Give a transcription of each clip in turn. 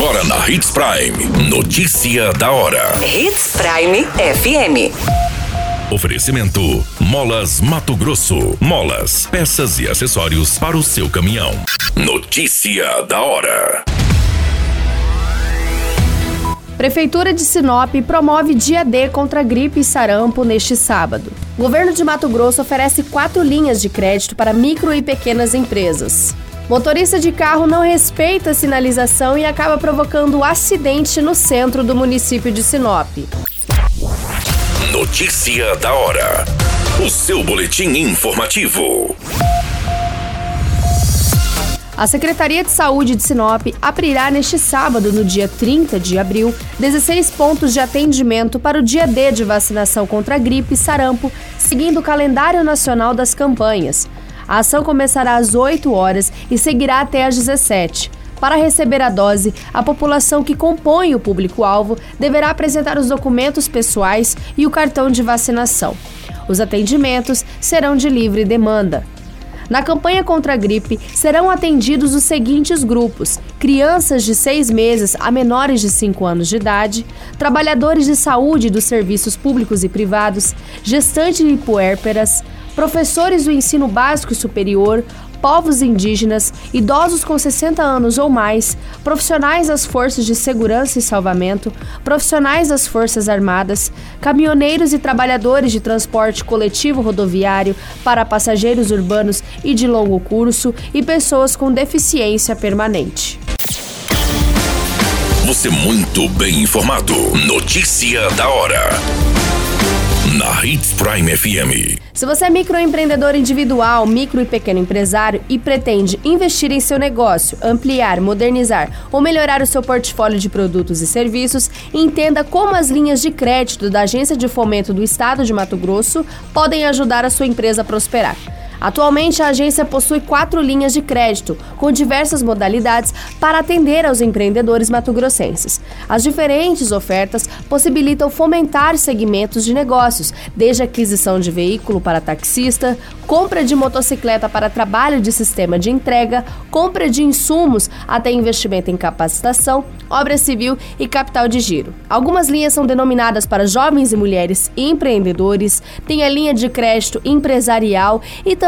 Agora na Hits Prime. Notícia da hora. Hits Prime FM. Oferecimento: Molas Mato Grosso. Molas, peças e acessórios para o seu caminhão. Notícia da hora. Prefeitura de Sinop promove dia D contra gripe e sarampo neste sábado. O governo de Mato Grosso oferece quatro linhas de crédito para micro e pequenas empresas. Motorista de carro não respeita a sinalização e acaba provocando acidente no centro do município de Sinop. Notícia da hora. O seu boletim informativo. A Secretaria de Saúde de Sinop abrirá neste sábado, no dia 30 de abril, 16 pontos de atendimento para o dia D de vacinação contra gripe e sarampo, seguindo o calendário nacional das campanhas. A ação começará às 8 horas e seguirá até às 17. Para receber a dose, a população que compõe o público-alvo deverá apresentar os documentos pessoais e o cartão de vacinação. Os atendimentos serão de livre demanda. Na campanha contra a gripe, serão atendidos os seguintes grupos: crianças de 6 meses a menores de 5 anos de idade, trabalhadores de saúde dos serviços públicos e privados, gestantes e puérperas, professores do ensino básico e superior, povos indígenas, idosos com 60 anos ou mais, profissionais das forças de segurança e salvamento, profissionais das Forças Armadas, caminhoneiros e trabalhadores de transporte coletivo rodoviário para passageiros urbanos e de longo curso e pessoas com deficiência permanente. Você muito bem informado. Notícia da hora na Hits Prime FM. Se você é microempreendedor individual, micro e pequeno empresário e pretende investir em seu negócio, ampliar, modernizar ou melhorar o seu portfólio de produtos e serviços, entenda como as linhas de crédito da Agência de Fomento do Estado de Mato Grosso podem ajudar a sua empresa a prosperar. Atualmente, a agência possui quatro linhas de crédito, com diversas modalidades para atender aos empreendedores matogrossenses. As diferentes ofertas possibilitam fomentar segmentos de negócios, desde aquisição de veículo para taxista, compra de motocicleta para trabalho de sistema de entrega, compra de insumos até investimento em capacitação, obra civil e capital de giro. Algumas linhas são denominadas para jovens e mulheres empreendedores, tem a linha de crédito empresarial e também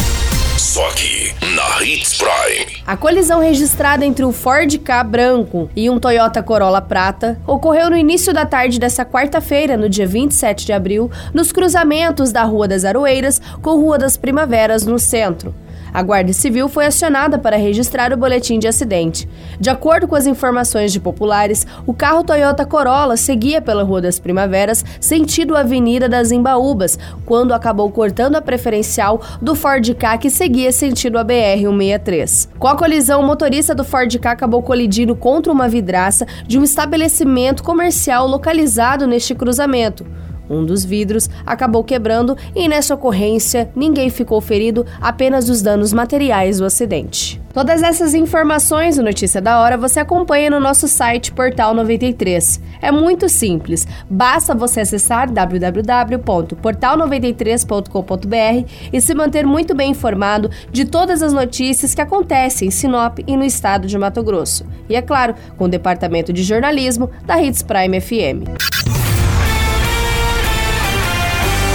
Só aqui, na Hits Prime. A colisão registrada entre o Ford K branco e um Toyota Corolla prata ocorreu no início da tarde dessa quarta-feira, no dia 27 de abril, nos cruzamentos da Rua das Aroeiras com Rua das Primaveras, no centro. A Guarda Civil foi acionada para registrar o boletim de acidente. De acordo com as informações de populares, o carro Toyota Corolla seguia pela Rua das Primaveras, sentido Avenida das Embaúbas, quando acabou cortando a preferencial do Ford K que seguia sentido a BR-163. Com a colisão, o motorista do Ford K acabou colidindo contra uma vidraça de um estabelecimento comercial localizado neste cruzamento. Um dos vidros acabou quebrando e nessa ocorrência ninguém ficou ferido, apenas os danos materiais do acidente. Todas essas informações o Notícia da Hora você acompanha no nosso site Portal 93. É muito simples, basta você acessar www.portal93.com.br e se manter muito bem informado de todas as notícias que acontecem em Sinop e no estado de Mato Grosso. E é claro, com o departamento de jornalismo da Hits Prime FM.